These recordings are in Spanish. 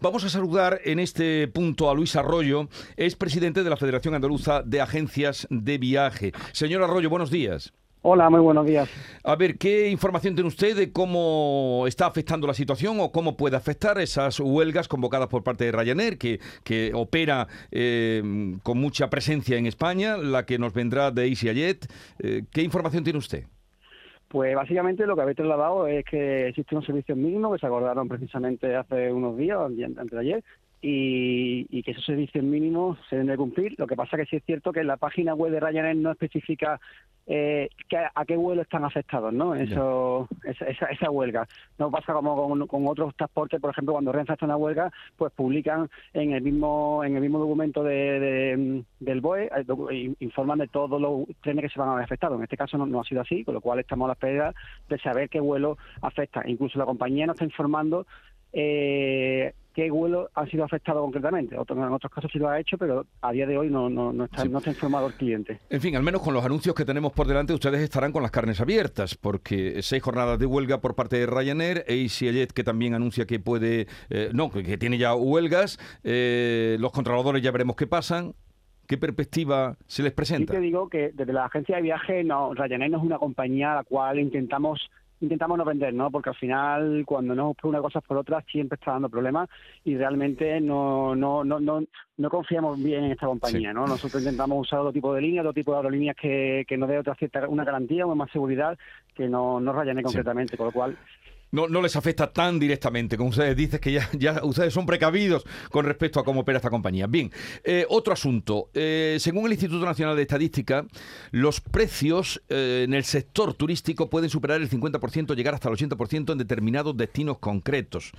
Vamos a saludar en este punto a Luis Arroyo, es presidente de la Federación Andaluza de Agencias de Viaje. Señor Arroyo, buenos días. Hola, muy buenos días. A ver, ¿qué información tiene usted de cómo está afectando la situación o cómo puede afectar esas huelgas convocadas por parte de Ryanair, que, que opera eh, con mucha presencia en España, la que nos vendrá de EasyJet? Eh, ¿Qué información tiene usted? Pues básicamente lo que habéis trasladado es que existen unos servicios mínimos que se acordaron precisamente hace unos días, antes de ayer, y, que esos servicios mínimos se deben de cumplir. Lo que pasa que sí es cierto que en la página web de Ryanair no especifica eh, a qué vuelo están afectados, ¿no? Eso, esa, esa, huelga. No pasa como con, otros transportes, por ejemplo, cuando Renfe hace una huelga, pues publican en el mismo en el mismo documento de, del BOE, eh, informan de todos los trenes que se van a ver afectados. En este caso no, ha sido así, con lo cual estamos a la espera de saber qué vuelo afecta. Incluso la compañía nos está informando eh, qué vuelos han sido afectados concretamente. en otros casos sí lo ha hecho, pero a día de hoy no, no, está, no está informado el cliente. En fin, al menos con los anuncios que tenemos por delante, ustedes estarán con las carnes abiertas, porque seis jornadas de huelga por parte de Ryanair, EasyJet que también anuncia que puede, eh, no, que, tiene ya huelgas, eh, los controladores ya veremos qué pasan. ¿Qué perspectiva se les presenta? Sí te digo que desde la agencia de viaje, no, Ryanair no es una compañía a la cual intentamos intentamos no vender, ¿no? Porque al final, cuando no por una cosa por otra, siempre está dando problemas y realmente no, no, no, no, no confiamos bien en esta compañía, ¿no? Nosotros intentamos usar otro tipo de líneas, otro tipo de aerolíneas que, que nos dé otra cierta, una garantía o más seguridad que no, no Ryanair concretamente, con lo cual no, no les afecta tan directamente, como ustedes dicen, que ya, ya ustedes son precavidos con respecto a cómo opera esta compañía. Bien, eh, otro asunto. Eh, según el Instituto Nacional de Estadística, los precios eh, en el sector turístico pueden superar el 50%, llegar hasta el 80% en determinados destinos concretos.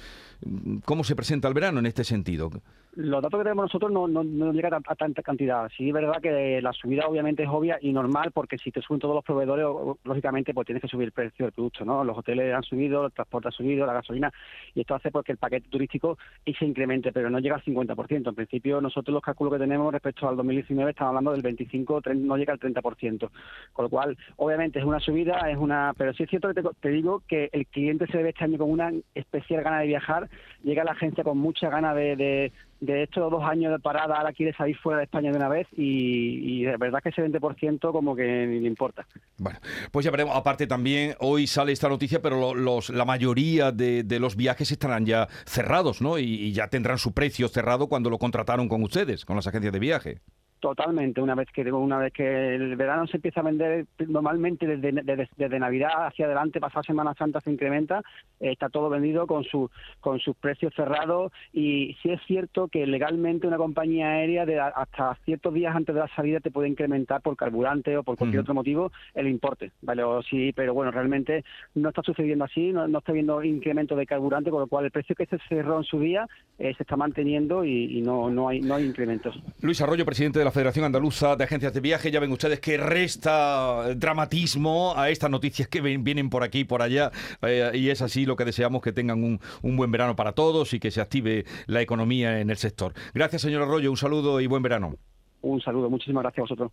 ¿Cómo se presenta el verano en este sentido? Los datos que tenemos nosotros no, no, no llegan a, tanta cantidad. Sí es verdad que la subida obviamente es obvia y normal porque si te suben todos los proveedores, lógicamente pues tienes que subir el precio del producto, ¿no? Los hoteles han subido, el transporte ha subido, la gasolina y esto hace pues que el paquete turístico se incremente, pero no llega al 50%. En principio nosotros los cálculos que tenemos respecto al 2019 estamos hablando del 25, no llega al 30%. Con lo cual, obviamente es una subida, es una, pero sí es cierto que te, digo que el cliente se debe este año con una especial gana de viajar, llega a la agencia con mucha gana de de estos dos años de parada ahora quiere salir fuera de España de una vez y, y de verdad que ese 20% como que ni le importa. Bueno, pues ya veremos. Aparte también hoy sale esta noticia, pero los, la mayoría de, los viajes estarán ya cerrados, ¿no? y ya tendrán su precio cerrado cuando lo contrataron con ustedes, con las agencias de viaje. Totalmente, una vez que una vez que el verano se empieza a vender normalmente desde, desde, Navidad hacia adelante, pasada Semana Santa se incrementa, está todo vendido con su con sus precios cerrados y sí es cierto que legalmente una compañía aérea de hasta ciertos días antes de la salida te puede incrementar por carburante o por cualquier otro motivo el importe, vale, o sí, pero bueno, realmente no está sucediendo así, no, está habiendo incremento de carburante, con lo cual el precio que se cerró en su día eh, se está manteniendo y, y, no no hay no hay incrementos. Luis Arroyo, presidente de la Federación Andaluza de Agencias de Viaje. Ya ven ustedes que resta dramatismo a estas noticias que vienen por aquí y por allá. Eh, y es así lo que deseamos que tengan un, un buen verano para todos y que se active la economía en el sector. Gracias, señor Arroyo. Un saludo y buen verano. Un saludo. Muchísimas gracias a vosotros.